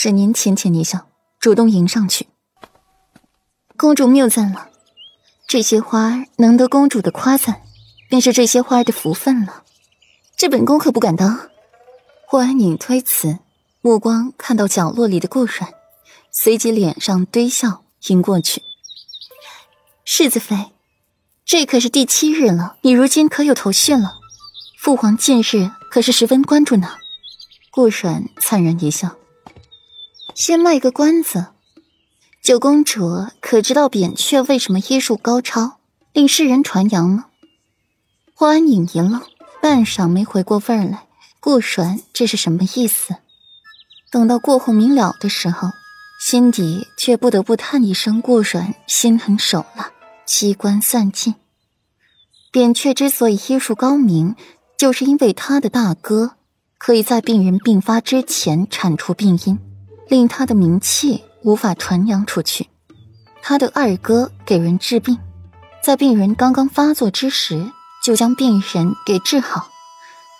沈年浅浅一笑，主动迎上去。公主谬赞了，这些花儿能得公主的夸赞，便是这些花儿的福分了。这本宫可不敢当。霍安宁推辞，目光看到角落里的顾软，随即脸上堆笑，迎过去。世子妃，这可是第七日了，你如今可有头绪了？父皇近日可是十分关注呢。顾软灿然一笑。先卖个关子，九公主可知道扁鹊为什么医术高超，令世人传扬吗？霍安影一愣，半晌没回过味儿来。顾软这是什么意思？等到过后明了的时候，心底却不得不叹一声：顾软心狠手辣，机关算尽。扁鹊之所以医术高明，就是因为他的大哥可以在病人病发之前铲除病因。令他的名气无法传扬出去。他的二哥给人治病，在病人刚刚发作之时就将病人给治好，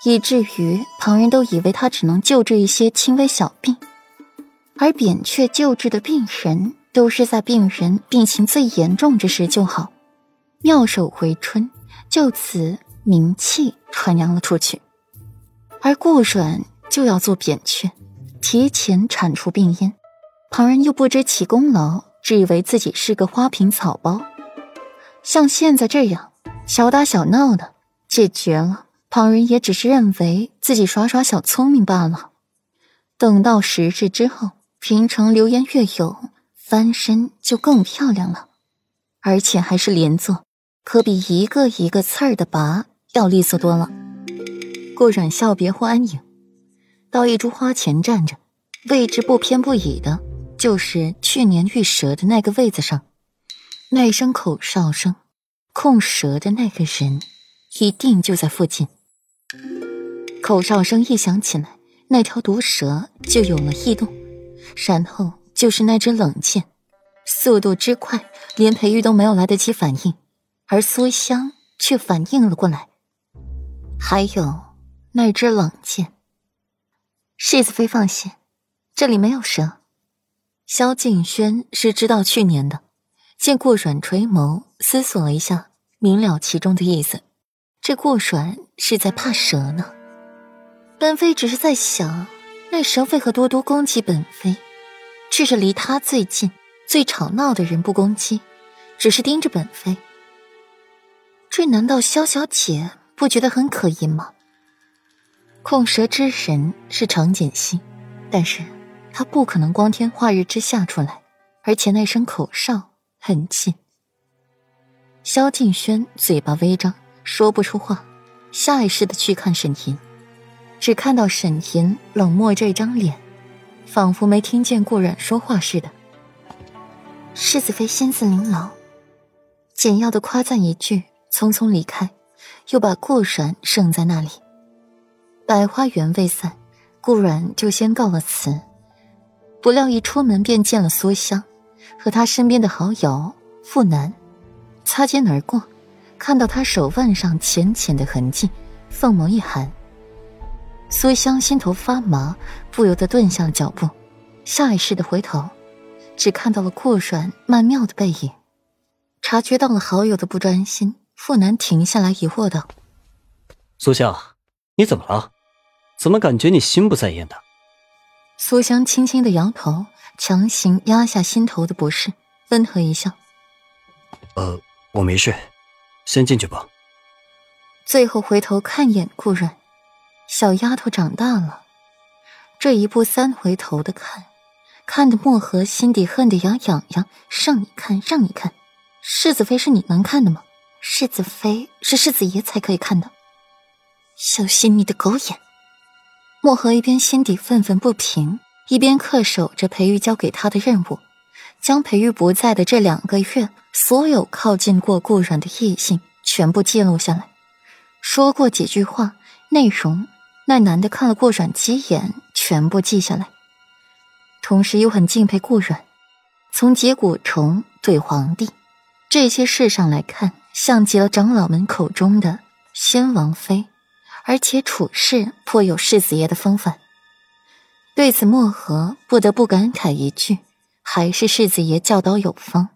以至于旁人都以为他只能救治一些轻微小病，而扁鹊救治的病人都是在病人病情最严重之时就好，妙手回春，就此名气传扬了出去。而顾软就要做扁鹊。提前铲除病因，旁人又不知其功劳，只以为自己是个花瓶草包。像现在这样小打小闹的，解决了，旁人也只是认为自己耍耍小聪明罢了。等到时日之后，平城流言越有，翻身就更漂亮了，而且还是连坐，可比一个一个刺儿的拔要利索多了。顾阮笑别或安影。到一株花前站着，位置不偏不倚的，就是去年遇蛇的那个位子上。那声口哨声，控蛇的那个人，一定就在附近。口哨声一响起来，那条毒蛇就有了异动，然后就是那只冷箭，速度之快，连裴玉都没有来得及反应，而苏香却反应了过来。还有那只冷箭。世子妃放心，这里没有蛇。萧敬轩是知道去年的，见顾阮垂眸，思索了一下，明了其中的意思。这顾阮是在怕蛇呢。本妃只是在想，那蛇为何多多攻击本妃？却是离他最近、最吵闹的人不攻击，只是盯着本妃。这难道萧小姐不觉得很可疑吗？控蛇之神是常锦溪，但是他不可能光天化日之下出来，而且那声口哨很近。萧敬轩嘴巴微张，说不出话，下意识的去看沈吟，只看到沈吟冷漠这张脸，仿佛没听见顾阮说话似的。世子妃心思玲珑，简要的夸赞一句，匆匆离开，又把顾阮剩在那里。百花园未散，顾阮就先告了辞。不料一出门便见了苏香，和他身边的好友傅南，擦肩而过，看到他手腕上浅浅的痕迹，凤眸一寒。苏香心头发麻，不由得顿下了脚步，下意识的回头，只看到了顾阮曼妙的背影。察觉到了好友的不专心，傅南停下来，疑惑道：“苏香，你怎么了？”怎么感觉你心不在焉的？苏香轻轻的摇头，强行压下心头的不适，温和一笑：“呃，我没事，先进去吧。”最后回头看一眼顾润，小丫头长大了，这一步三回头的看，看得漠河心底恨得牙痒痒。让你看，让你看，世子妃是你能看的吗？世子妃是世子爷才可以看的，小心你的狗眼！漠河一边心底愤愤不平，一边恪守着裴玉交给他的任务，将裴玉不在的这两个月所有靠近过顾软的异性全部记录下来，说过几句话，内容那男的看了顾软几眼，全部记下来。同时又很敬佩顾软，从结骨虫对皇帝这些事上来看，像极了长老们口中的先王妃。而且处事颇有世子爷的风范。对此，漠河不得不感慨一句：“还是世子爷教导有方。”